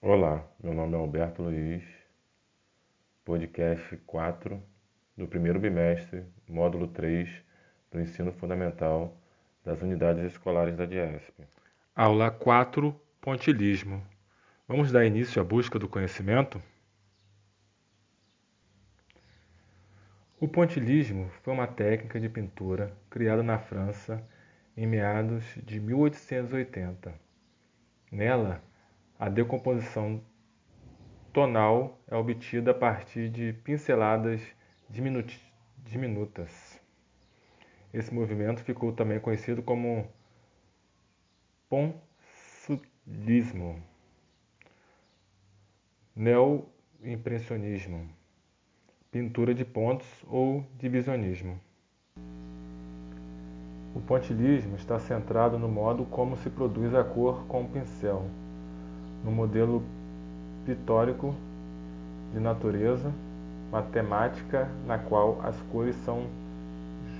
Olá, meu nome é Alberto Luiz, podcast 4 do primeiro bimestre, módulo 3 do ensino fundamental das unidades escolares da DIESP. Aula 4 Pontilismo. Vamos dar início à busca do conhecimento? O pontilismo foi uma técnica de pintura criada na França em meados de 1880. Nela, a decomposição tonal é obtida a partir de pinceladas diminutas. Esse movimento ficou também conhecido como ponsulismo, neoimpressionismo, pintura de pontos ou divisionismo. O pontilismo está centrado no modo como se produz a cor com o pincel no modelo pitórico de natureza matemática na qual as cores são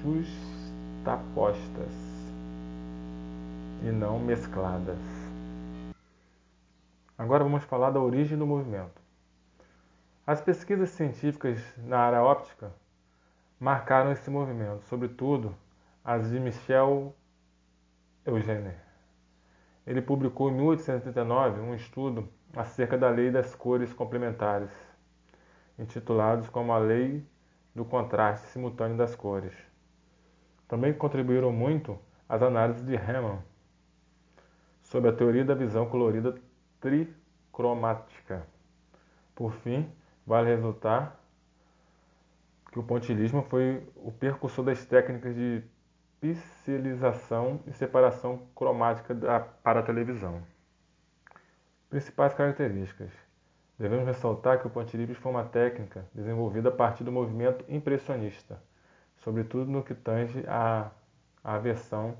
justapostas e não mescladas. Agora vamos falar da origem do movimento. As pesquisas científicas na área óptica marcaram esse movimento, sobretudo as de Michel Eugène. Ele publicou em 1839 um estudo acerca da lei das cores complementares, intitulados como a Lei do Contraste Simultâneo das Cores. Também contribuíram muito as análises de Raman sobre a teoria da visão colorida tricromática. Por fim, vale ressaltar que o pontilismo foi o percussor das técnicas de pixelização e separação cromática da, para a televisão. Principais características. Devemos ressaltar que o pontilibres foi uma técnica desenvolvida a partir do movimento impressionista, sobretudo no que tange à, à versão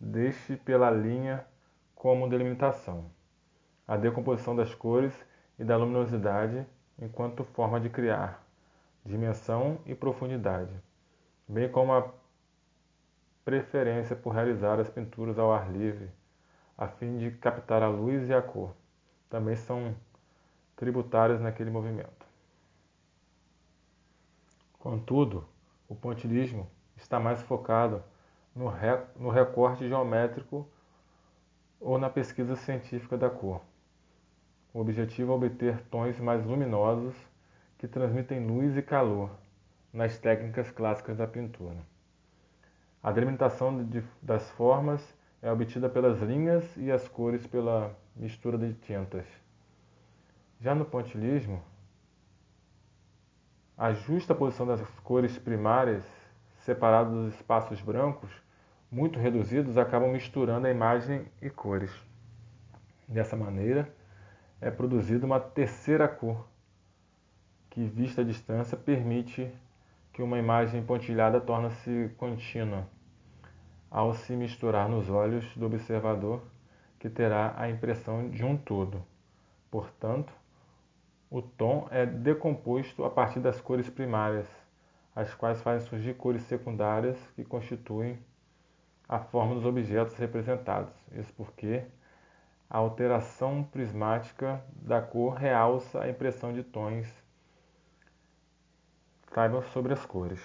deste pela linha como delimitação, a decomposição das cores e da luminosidade enquanto forma de criar dimensão e profundidade, bem como a preferência por realizar as pinturas ao ar livre, a fim de captar a luz e a cor. Também são tributárias naquele movimento. Contudo, o pontilismo está mais focado no, no recorte geométrico ou na pesquisa científica da cor. O objetivo é obter tons mais luminosos que transmitem luz e calor nas técnicas clássicas da pintura. A delimitação de, das formas é obtida pelas linhas e as cores pela mistura de tintas. Já no pontilismo, a justa posição das cores primárias, separadas dos espaços brancos, muito reduzidos, acabam misturando a imagem e cores. Dessa maneira, é produzida uma terceira cor, que, vista à distância, permite que uma imagem pontilhada torna-se contínua ao se misturar nos olhos do observador, que terá a impressão de um todo. Portanto, o tom é decomposto a partir das cores primárias, as quais fazem surgir cores secundárias que constituem a forma dos objetos representados. Isso porque a alteração prismática da cor realça a impressão de tons. Saibam sobre as cores.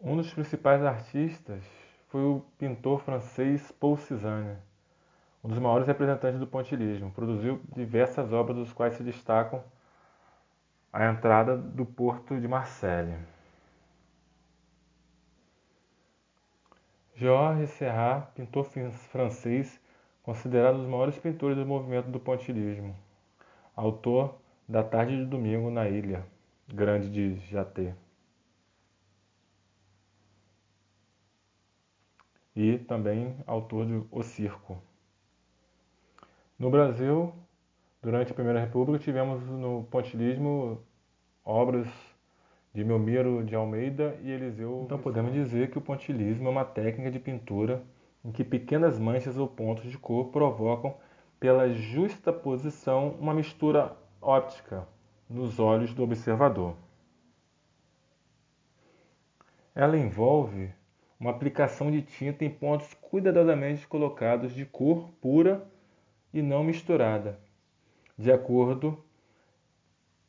Um dos principais artistas foi o pintor francês Paul Cézanne, um dos maiores representantes do pontilismo. Produziu diversas obras, dos quais se destacam a entrada do porto de Marseille. Georges Serrat, pintor francês, considerado um dos maiores pintores do movimento do pontilismo, autor da Tarde de Domingo na Ilha Grande de Jaté. e também autor de O Circo. No Brasil, durante a Primeira República, tivemos no pontilismo obras de Melmiro de Almeida e Eliseu. Então podemos dizer que o pontilismo é uma técnica de pintura em que pequenas manchas ou pontos de cor provocam, pela justa posição, uma mistura óptica nos olhos do observador. Ela envolve uma aplicação de tinta em pontos cuidadosamente colocados de cor pura e não misturada. De acordo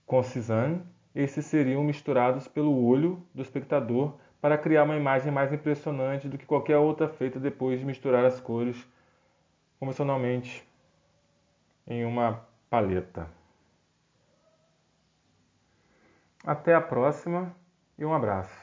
com Cezanne, esses seriam misturados pelo olho do espectador para criar uma imagem mais impressionante do que qualquer outra feita depois de misturar as cores convencionalmente em uma paleta. Até a próxima e um abraço.